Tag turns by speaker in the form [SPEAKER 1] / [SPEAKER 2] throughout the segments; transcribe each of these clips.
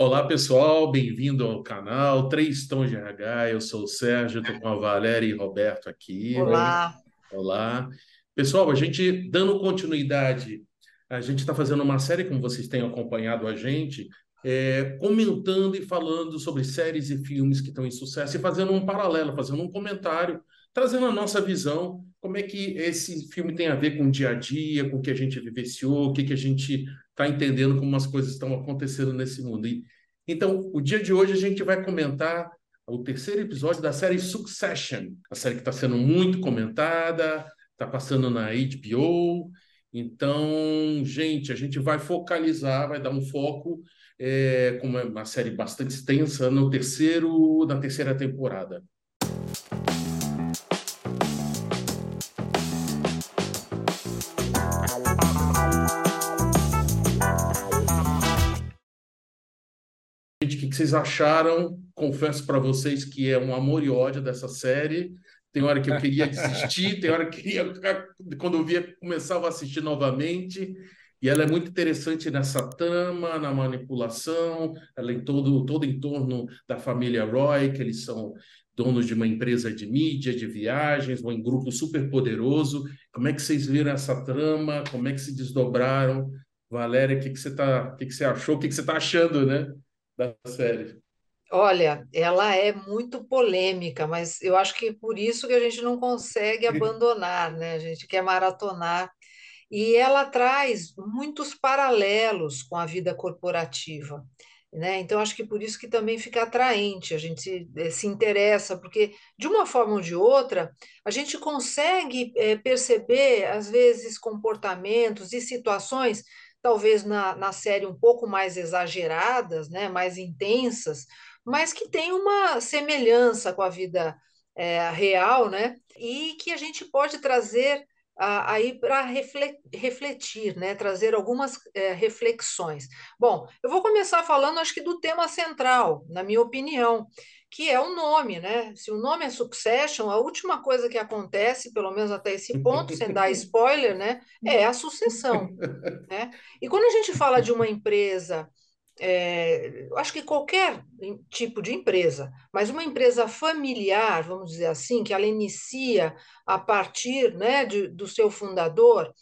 [SPEAKER 1] Olá, pessoal, bem-vindo ao canal Três Tons de RH. Eu sou o Sérgio, estou com a Valéria e Roberto aqui.
[SPEAKER 2] Olá.
[SPEAKER 1] Olá. Pessoal, a gente dando continuidade, a gente está fazendo uma série, como vocês têm acompanhado a gente, é, comentando e falando sobre séries e filmes que estão em sucesso e fazendo um paralelo, fazendo um comentário, trazendo a nossa visão, como é que esse filme tem a ver com o dia a dia, com o que a gente vivenciou, o que, que a gente está entendendo como as coisas estão acontecendo nesse mundo. E, então, o dia de hoje a gente vai comentar o terceiro episódio da série Succession, a série que está sendo muito comentada, está passando na HBO. Então, gente, a gente vai focalizar, vai dar um foco, é, como é uma série bastante extensa, no terceiro, na terceira temporada. Que vocês acharam. Confesso para vocês que é um amor e ódio dessa série. Tem hora que eu queria desistir, tem hora que queria, quando eu via, começava a assistir novamente. E ela é muito interessante nessa trama, na manipulação, ela é em todo, todo em torno da família Roy, que eles são donos de uma empresa de mídia, de viagens, um grupo super poderoso. Como é que vocês viram essa trama? Como é que se desdobraram? Valéria, o que, que você tá, o que, que você achou? O que, que você está achando, né? Da série?
[SPEAKER 2] Olha, ela é muito polêmica, mas eu acho que por isso que a gente não consegue abandonar, né? A gente quer maratonar. E ela traz muitos paralelos com a vida corporativa. Né? Então, acho que por isso que também fica atraente, a gente se, eh, se interessa, porque de uma forma ou de outra, a gente consegue é, perceber, às vezes, comportamentos e situações talvez na, na série um pouco mais exageradas, né, mais intensas, mas que tem uma semelhança com a vida é, real, né, e que a gente pode trazer aí para refletir, né, trazer algumas é, reflexões. Bom, eu vou começar falando, acho que do tema central, na minha opinião, que é o nome, né? Se o nome é Succession, a última coisa que acontece, pelo menos até esse ponto, sem dar spoiler, né, é a sucessão. Né? E quando a gente fala de uma empresa, é, eu acho que qualquer tipo de empresa, mas uma empresa familiar, vamos dizer assim, que ela inicia a partir né, de, do seu fundador,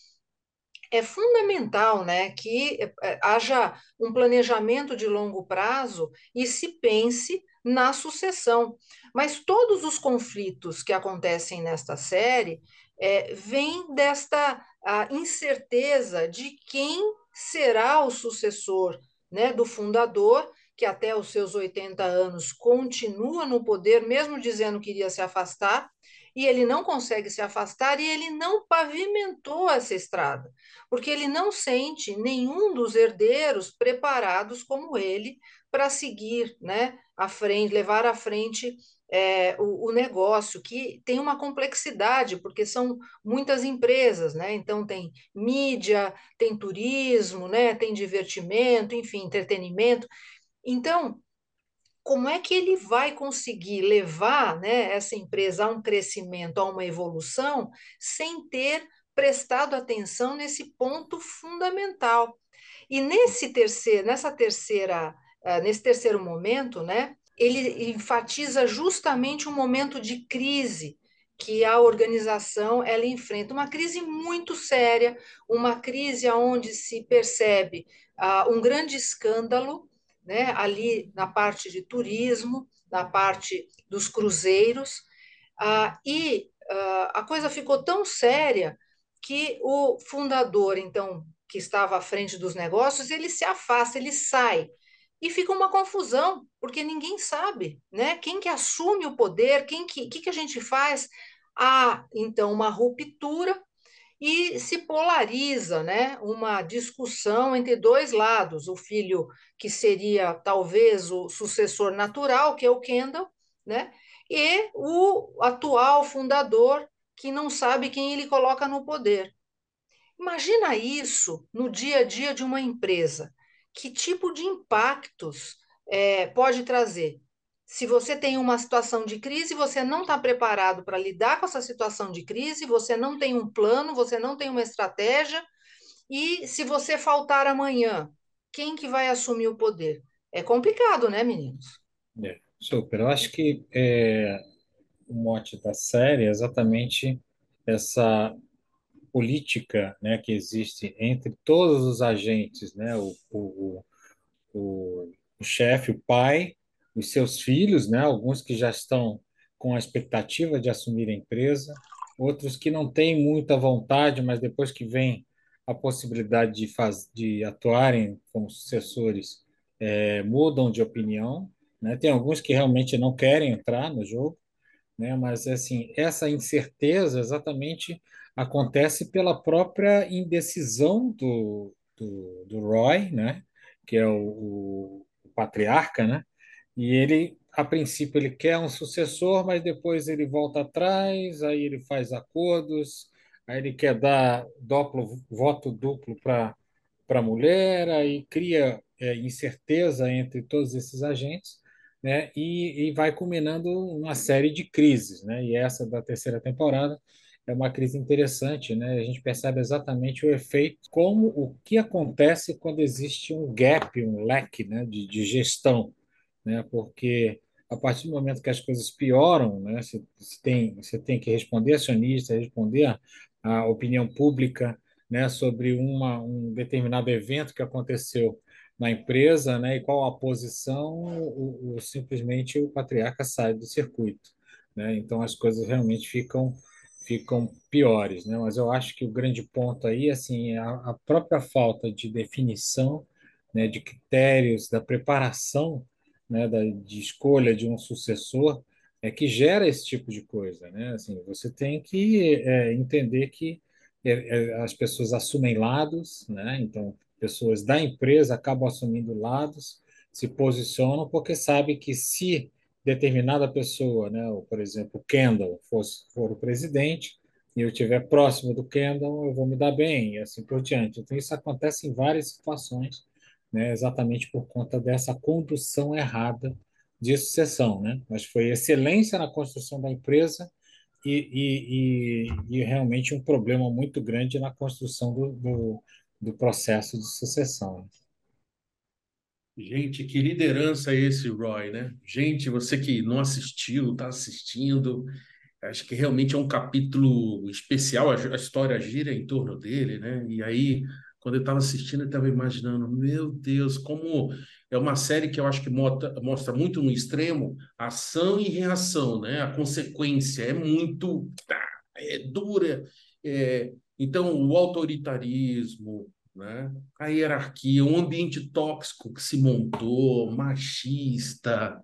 [SPEAKER 2] é fundamental né, que é, haja um planejamento de longo prazo e se pense na sucessão. Mas todos os conflitos que acontecem nesta série é, vêm desta incerteza de quem será o sucessor né, do fundador, que até os seus 80 anos continua no poder, mesmo dizendo que iria se afastar, e ele não consegue se afastar e ele não pavimentou essa estrada, porque ele não sente nenhum dos herdeiros preparados como ele para seguir, né, à frente, levar à frente é, o, o, negócio, que tem uma complexidade, porque são muitas empresas, né? Então tem mídia, tem turismo, né? tem divertimento, enfim, entretenimento. Então, como é que ele vai conseguir levar né, essa empresa a um crescimento, a uma evolução, sem ter prestado atenção nesse ponto fundamental? E nesse terceiro, nessa terceira, uh, nesse terceiro momento, né, ele enfatiza justamente um momento de crise que a organização ela enfrenta, uma crise muito séria, uma crise onde se percebe uh, um grande escândalo né, ali na parte de turismo, na parte dos cruzeiros, ah, e ah, a coisa ficou tão séria que o fundador, então, que estava à frente dos negócios, ele se afasta, ele sai. E fica uma confusão, porque ninguém sabe, né? Quem que assume o poder, quem que, que, que a gente faz? Há, então, uma ruptura e se polariza, né? Uma discussão entre dois lados, o filho que seria talvez o sucessor natural, que é o Kendall, né? E o atual fundador que não sabe quem ele coloca no poder. Imagina isso no dia a dia de uma empresa. Que tipo de impactos é, pode trazer? Se você tem uma situação de crise, você não está preparado para lidar com essa situação de crise, você não tem um plano, você não tem uma estratégia, e se você faltar amanhã, quem que vai assumir o poder? É complicado, né, meninos?
[SPEAKER 3] É, super. Eu acho que é, o mote da série é exatamente essa política, né, que existe entre todos os agentes, né, o, o, o, o chefe, o pai, os seus filhos, né, alguns que já estão com a expectativa de assumir a empresa, outros que não têm muita vontade, mas depois que vem a possibilidade de, faz, de atuarem como sucessores, é, mudam de opinião. Né? Tem alguns que realmente não querem entrar no jogo, né? mas assim essa incerteza exatamente acontece pela própria indecisão do, do, do Roy, né? que é o, o patriarca, né? E ele a princípio ele quer um sucessor, mas depois ele volta atrás, aí ele faz acordos, aí ele quer dar duplo, voto duplo para a mulher, aí cria é, incerteza entre todos esses agentes, né? E, e vai culminando uma série de crises, né? E essa da terceira temporada é uma crise interessante, né? A gente percebe exatamente o efeito, como o que acontece quando existe um gap, um leque, né? de, de gestão, né? Porque a partir do momento que as coisas pioram, né, você, tem, você tem que responder acionista, responder a, opinião pública né, sobre uma, um determinado evento que aconteceu na empresa né, e qual a posição, o, o, simplesmente o patriarca sai do circuito. Né? Então as coisas realmente ficam ficam piores, né? Mas eu acho que o grande ponto aí assim é a própria falta de definição, né, de critérios, da preparação né, da, de escolha de um sucessor é que gera esse tipo de coisa, né? Assim, você tem que é, entender que é, é, as pessoas assumem lados, né? Então, pessoas da empresa acabam assumindo lados, se posicionam porque sabe que se determinada pessoa, né, ou, por exemplo, Kendall fosse for o presidente e eu estiver próximo do Kendall, eu vou me dar bem e assim por diante. Então isso acontece em várias situações né, exatamente por conta dessa condução errada de sucessão. Né? Mas foi excelência na construção da empresa e, e, e, e realmente um problema muito grande na construção do, do, do processo de sucessão.
[SPEAKER 1] Gente, que liderança esse, Roy, né? Gente, você que não assistiu, está assistindo, acho que realmente é um capítulo especial, a história gira em torno dele, né? E aí quando eu estava assistindo, eu estava imaginando, meu Deus, como é uma série que eu acho que mostra, mostra muito no extremo ação e reação, né? A consequência é muito tá, é dura. É, então, o autoritarismo, né? a hierarquia, o ambiente tóxico que se montou, machista.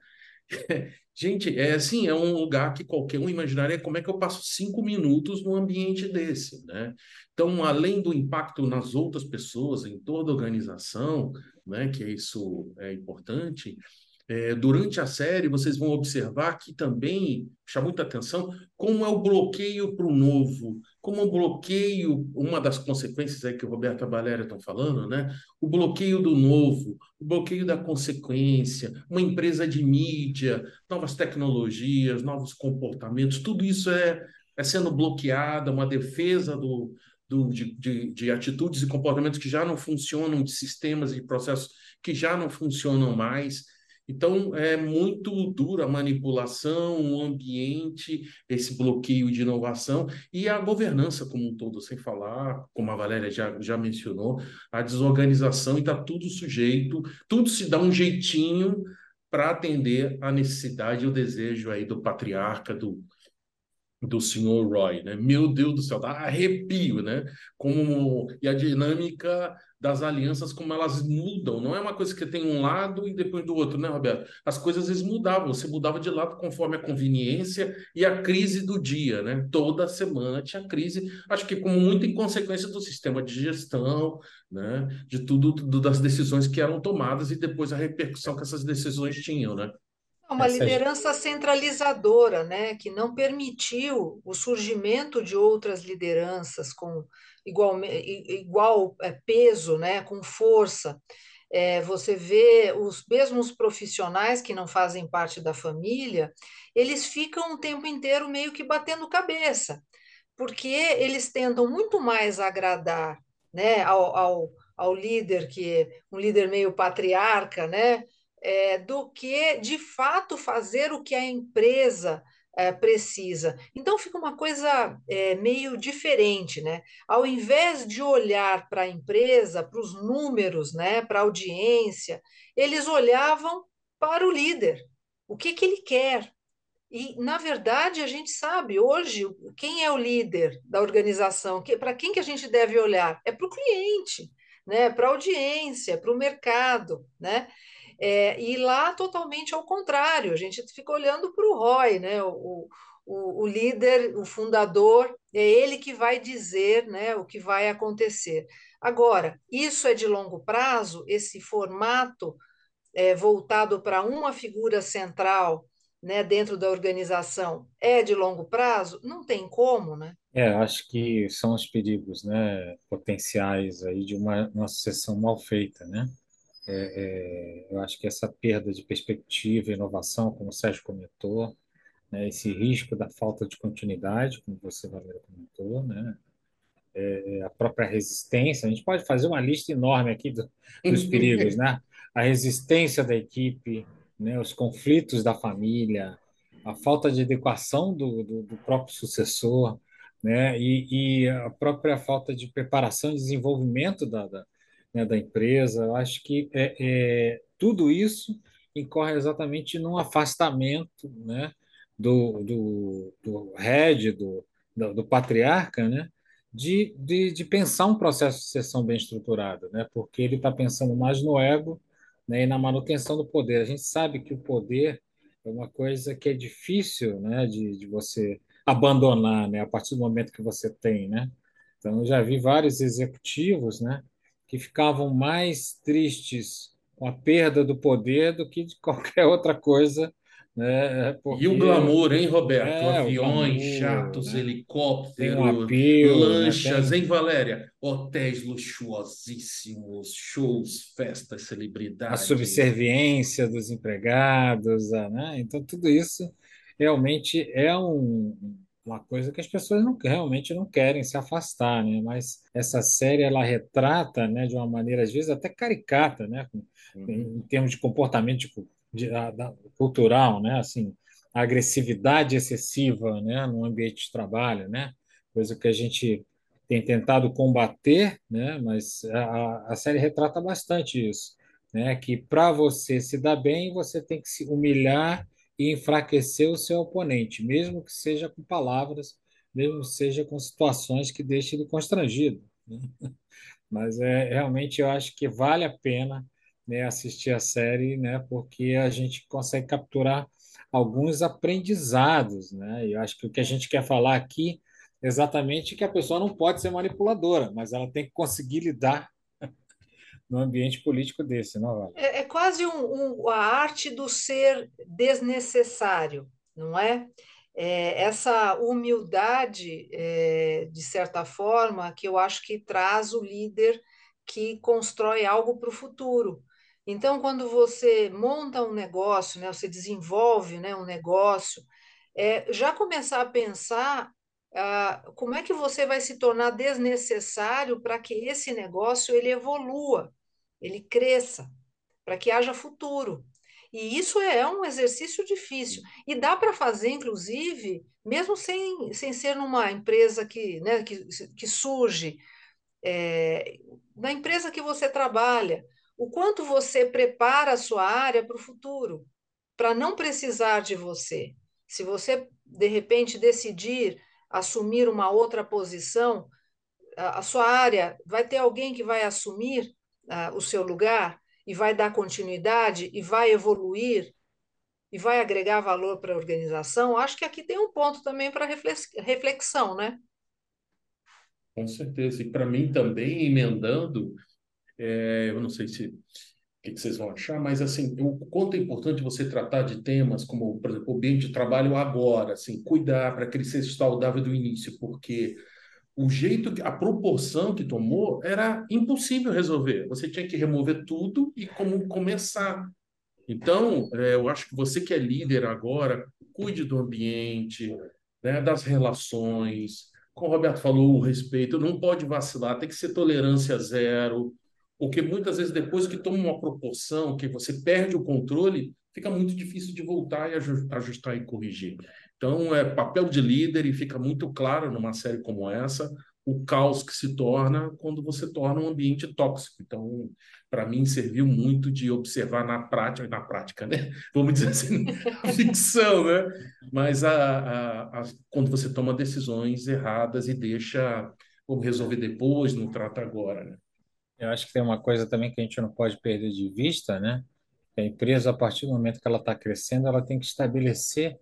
[SPEAKER 1] Gente, é assim, é um lugar que qualquer um imaginaria como é que eu passo cinco minutos num ambiente desse, né? Então, além do impacto nas outras pessoas, em toda a organização, né, que isso é importante, é, durante a série vocês vão observar que também chama muita atenção como é o bloqueio para o novo, como o bloqueio, uma das consequências é que o Roberto e Valéria estão falando, né? O bloqueio do novo, o bloqueio da consequência, uma empresa de mídia, novas tecnologias, novos comportamentos, tudo isso é, é sendo bloqueado, uma defesa do, do, de, de, de atitudes e comportamentos que já não funcionam, de sistemas e processos que já não funcionam mais. Então, é muito dura a manipulação, o ambiente, esse bloqueio de inovação e a governança como um todo, sem falar, como a Valéria já, já mencionou, a desorganização e está tudo sujeito, tudo se dá um jeitinho para atender a necessidade e o desejo aí do patriarca, do, do senhor Roy, né? Meu Deus do céu, dá arrepio, né? Como e a dinâmica das alianças como elas mudam, não é uma coisa que tem um lado e depois do outro, né, Roberto? As coisas vezes mudavam, você mudava de lado conforme a conveniência e a crise do dia, né? Toda semana tinha crise, acho que como muito em consequência do sistema de gestão, né? De tudo, tudo das decisões que eram tomadas e depois a repercussão que essas decisões tinham, né?
[SPEAKER 2] Uma liderança centralizadora, né, que não permitiu o surgimento de outras lideranças com igual, igual é, peso, né, com força. É, você vê os mesmos profissionais que não fazem parte da família, eles ficam o tempo inteiro meio que batendo cabeça, porque eles tentam muito mais agradar né, ao, ao, ao líder, que é um líder meio patriarca, né, é, do que, de fato, fazer o que a empresa é, precisa. Então fica uma coisa é, meio diferente, né? Ao invés de olhar para a empresa, para os números, né, para a audiência, eles olhavam para o líder. O que, que ele quer? E, na verdade, a gente sabe hoje quem é o líder da organização, que, para quem que a gente deve olhar? É para o cliente, né? para a audiência, para o mercado. Né? É, e lá totalmente ao contrário, a gente fica olhando para o ROI, né? O, o, o, líder, o fundador, é ele que vai dizer né, o que vai acontecer. Agora, isso é de longo prazo, esse formato é, voltado para uma figura central né, dentro da organização é de longo prazo? Não tem como, né?
[SPEAKER 3] É, acho que são os perigos né, potenciais aí de uma, uma sucessão mal feita, né? É, é, eu acho que essa perda de perspectiva e inovação, como o Sérgio comentou, né, esse risco da falta de continuidade, como você, Valéria, comentou, né, é, é, a própria resistência, a gente pode fazer uma lista enorme aqui do, dos perigos, né? A resistência da equipe, né, os conflitos da família, a falta de adequação do, do, do próprio sucessor, né, e, e, a própria falta de preparação e desenvolvimento da, da, né, da empresa. Eu acho que é, é, tudo isso incorre exatamente num afastamento né, do, do, do head, do, do, do patriarca, né, de, de, de, pensar um processo de sucessão bem estruturado, né, porque ele está pensando mais no ego né, e na manutenção do poder. A gente sabe que o poder é uma coisa que é difícil né, de, de você abandonar né, a partir do momento que você tem. Né? Então, eu já vi vários executivos né, que ficavam mais tristes com a perda do poder do que de qualquer outra coisa. Né?
[SPEAKER 1] Porque, e o glamour, hein, Roberto? É, Aviões, glamour, jatos, né? helicópteros, apelo, né? lanchas, né? hein, Valéria? Hotéis luxuosíssimos, shows, festas, celebridades.
[SPEAKER 3] A subserviência dos empregados, né? Então, tudo isso realmente é um, uma coisa que as pessoas não, realmente não querem se afastar, né? Mas essa série ela retrata, né, de uma maneira às vezes até caricata, né, uhum. em, termos de comportamento tipo, de, da, cultural, né, assim, a agressividade excessiva, né, no ambiente de trabalho, né, coisa que a gente tem tentado combater, né, mas a, a série retrata bastante isso, né, que para você se dar bem você tem que se humilhar e enfraquecer o seu oponente, mesmo que seja com palavras, mesmo que seja com situações que deixem ele constrangido. Né? Mas é realmente eu acho que vale a pena né, assistir a série, né, porque a gente consegue capturar alguns aprendizados, né? Eu acho que o que a gente quer falar aqui é exatamente que a pessoa não pode ser manipuladora, mas ela tem que conseguir lidar no ambiente político desse, não vale?
[SPEAKER 2] É, é quase um, um, a arte do ser desnecessário, não é? é essa humildade, é, de certa forma, que eu acho que traz o líder que constrói algo para o futuro. Então, quando você monta um negócio, né, você desenvolve né, um negócio, é, já começar a pensar ah, como é que você vai se tornar desnecessário para que esse negócio ele evolua ele cresça, para que haja futuro. E isso é um exercício difícil. E dá para fazer, inclusive, mesmo sem, sem ser numa empresa que, né, que, que surge, é, na empresa que você trabalha, o quanto você prepara a sua área para o futuro, para não precisar de você. Se você, de repente, decidir assumir uma outra posição, a, a sua área vai ter alguém que vai assumir o seu lugar e vai dar continuidade e vai evoluir e vai agregar valor para a organização, acho que aqui tem um ponto também para reflexão, né?
[SPEAKER 1] Com certeza. E para mim também, emendando, é, eu não sei se o que, que vocês vão achar, mas assim, o quanto é importante você tratar de temas como, por exemplo, o ambiente de trabalho agora, assim, cuidar para que ele seja saudável do início, porque o jeito, a proporção que tomou era impossível resolver. Você tinha que remover tudo e como começar. Então, é, eu acho que você que é líder agora, cuide do ambiente, né, das relações. Como o Roberto falou, o respeito, não pode vacilar, tem que ser tolerância zero. porque muitas vezes depois que toma uma proporção, que você perde o controle, fica muito difícil de voltar e ajustar e corrigir. Então, é papel de líder e fica muito claro numa série como essa o caos que se torna quando você torna um ambiente tóxico. Então, para mim, serviu muito de observar na prática, na prática, né? Vamos dizer assim, a ficção, né? Mas a, a, a, quando você toma decisões erradas e deixa, vamos resolver depois, não trata agora, né?
[SPEAKER 3] Eu acho que tem uma coisa também que a gente não pode perder de vista, né? A empresa, a partir do momento que ela está crescendo, ela tem que estabelecer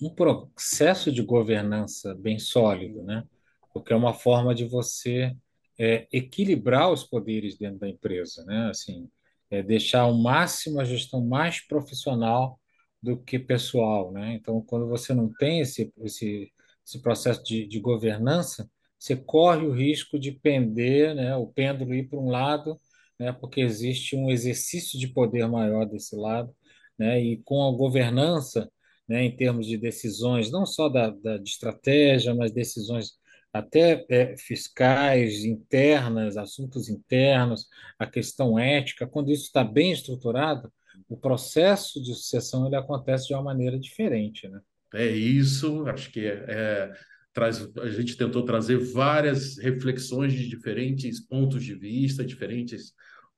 [SPEAKER 3] um processo de governança bem sólido, né? Porque é uma forma de você é, equilibrar os poderes dentro da empresa, né? Assim, é deixar ao máximo a gestão mais profissional do que pessoal, né? Então, quando você não tem esse esse, esse processo de, de governança, você corre o risco de pender, né? O pêndulo ir para um lado, né? Porque existe um exercício de poder maior desse lado, né? E com a governança né, em termos de decisões, não só da, da de estratégia, mas decisões até é, fiscais, internas, assuntos internos, a questão ética, quando isso está bem estruturado, o processo de sucessão ele acontece de uma maneira diferente, né?
[SPEAKER 1] É isso, acho que é, é, traz, a gente tentou trazer várias reflexões de diferentes pontos de vista, diferentes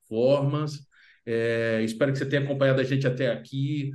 [SPEAKER 1] formas. É, espero que você tenha acompanhado a gente até aqui.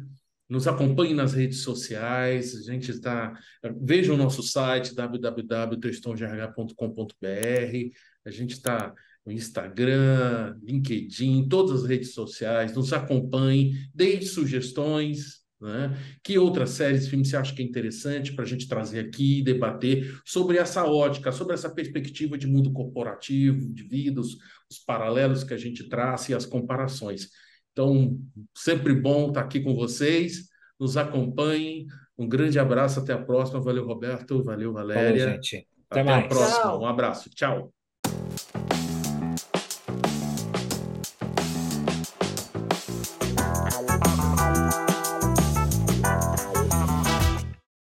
[SPEAKER 1] Nos acompanhe nas redes sociais. A gente está. Veja o nosso site www.tristongrh.com.br. A gente está no Instagram, LinkedIn, todas as redes sociais. Nos acompanhe, deixe sugestões. Né? Que outras séries, filmes você acha que é interessante para a gente trazer aqui e debater sobre essa ótica, sobre essa perspectiva de mundo corporativo, de vida, os, os paralelos que a gente traça e as comparações. Então, sempre bom estar aqui com vocês. Nos acompanhem. Um grande abraço, até a próxima. Valeu, Roberto. Valeu, Valéria.
[SPEAKER 3] Falou, gente.
[SPEAKER 1] Até, até a próxima. Tchau. Um abraço. Tchau.